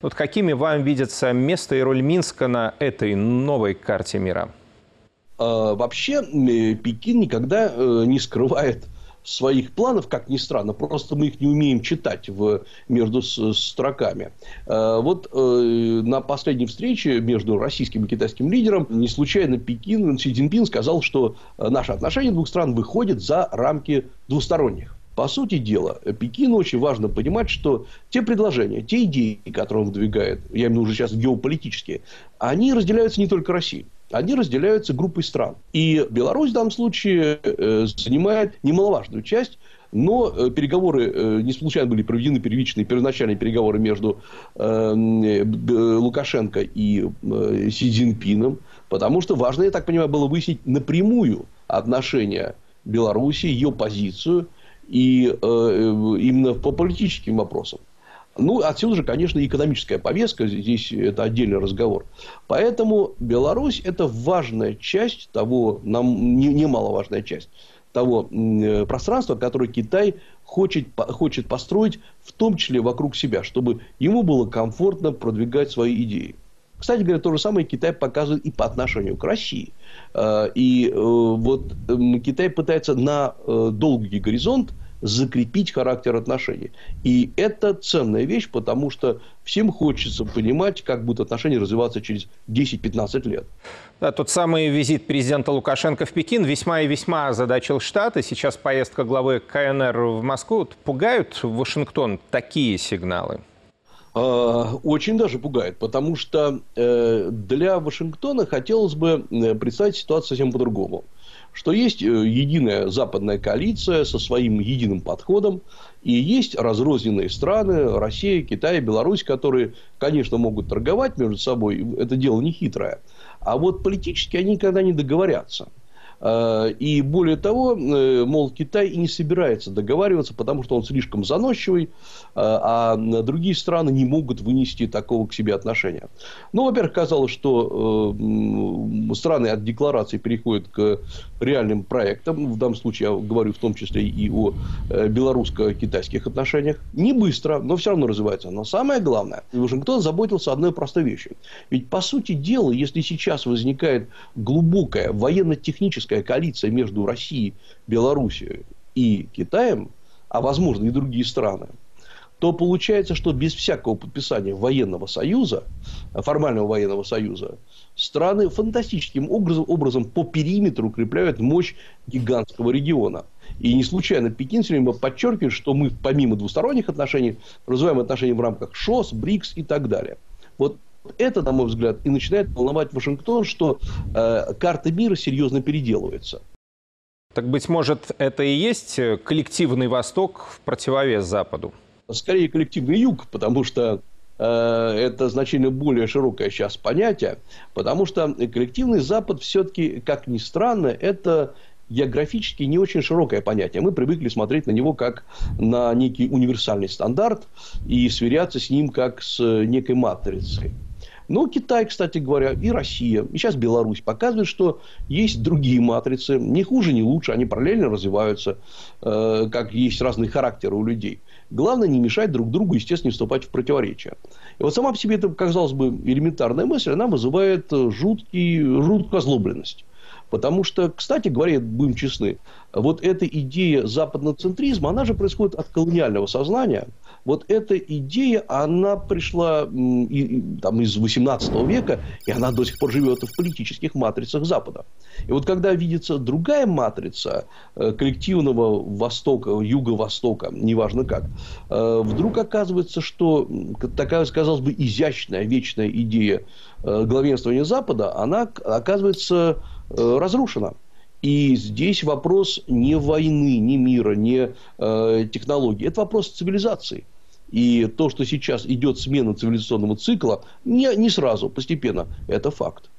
Вот какими вам видятся место и роль Минска на этой новой карте мира? А, вообще, Пекин никогда э, не скрывает своих планов, как ни странно, просто мы их не умеем читать в, между строками. А, вот э, на последней встрече между российским и китайским лидером не случайно Пекин, Си Цзиньпин сказал, что э, наши отношения двух стран выходят за рамки двусторонних. По сути дела, Пекину очень важно понимать, что те предложения, те идеи, которые он выдвигает, я имею в виду уже сейчас геополитические, они разделяются не только Россией. Они разделяются группой стран. И Беларусь в данном случае э, занимает немаловажную часть но э, переговоры э, не случайно были проведены первичные, первоначальные переговоры между Лукашенко и Си Цзиньпином, потому что важно, я так понимаю, было выяснить напрямую отношения Беларуси, ее позицию и э, именно по политическим вопросам. Ну, отсюда же, конечно, экономическая повестка, здесь это отдельный разговор. Поэтому Беларусь – это важная часть того, нам немаловажная часть того э, пространства, которое Китай хочет, хочет построить, в том числе вокруг себя, чтобы ему было комфортно продвигать свои идеи. Кстати говоря, то же самое Китай показывает и по отношению к России. Э, и э, вот Китай пытается на э, долгий горизонт закрепить характер отношений. И это ценная вещь, потому что всем хочется понимать, как будут отношения развиваться через 10-15 лет. Да, тот самый визит президента Лукашенко в Пекин весьма и весьма озадачил Штаты. Сейчас поездка главы КНР в Москву. Пугают Вашингтон такие сигналы? А, очень даже пугает, потому что э, для Вашингтона хотелось бы э, представить ситуацию совсем по-другому. Что есть э, единая западная коалиция со своим единым подходом, и есть разрозненные страны, Россия, Китай, Беларусь, которые, конечно, могут торговать между собой, это дело не хитрое. А вот политически они никогда не договорятся. Э, и более того, э, мол, Китай и не собирается договариваться, потому что он слишком заносчивый, э, а другие страны не могут вынести такого к себе отношения. Ну, во-первых, казалось, что страны от декларации переходят к реальным проектам. В данном случае я говорю в том числе и о белорусско-китайских отношениях. Не быстро, но все равно развивается. Но самое главное, Вашингтон заботился одной простой вещью. Ведь, по сути дела, если сейчас возникает глубокая военно-техническая политическая коалиция между Россией, Белоруссией и Китаем, а возможно и другие страны, то получается, что без всякого подписания военного союза, формального военного союза, страны фантастическим образом, образом по периметру укрепляют мощь гигантского региона. И не случайно Пекин все время подчеркивает, что мы помимо двусторонних отношений развиваем отношения в рамках ШОС, БРИКС и так далее. Вот это, на мой взгляд, и начинает волновать Вашингтон, что э, карта мира серьезно переделывается. Так, быть может, это и есть коллективный Восток в противовес Западу? Скорее, коллективный Юг, потому что э, это значительно более широкое сейчас понятие, потому что коллективный Запад все-таки, как ни странно, это географически не очень широкое понятие. Мы привыкли смотреть на него как на некий универсальный стандарт и сверяться с ним как с некой матрицей. Но Китай, кстати говоря, и Россия, и сейчас Беларусь показывают, что есть другие матрицы, не хуже, не лучше, они параллельно развиваются, э, как есть разные характеры у людей. Главное не мешать друг другу, естественно, не вступать в противоречия. И вот сама по себе это, казалось бы, элементарная мысль, она вызывает жуткий, жуткую озлобленность. Потому что, кстати говоря, будем честны, вот эта идея западноцентризма, она же происходит от колониального сознания. Вот эта идея, она пришла там, из 18 века, и она до сих пор живет в политических матрицах Запада. И вот когда видится другая матрица э, коллективного Востока, Юго-Востока, неважно как, э, вдруг оказывается, что такая, казалось бы, изящная, вечная идея э, главенствования Запада, она оказывается разрушена. И здесь вопрос не войны, не мира, не э, технологий. Это вопрос цивилизации. И то, что сейчас идет смена цивилизационного цикла, не, не сразу, постепенно, это факт.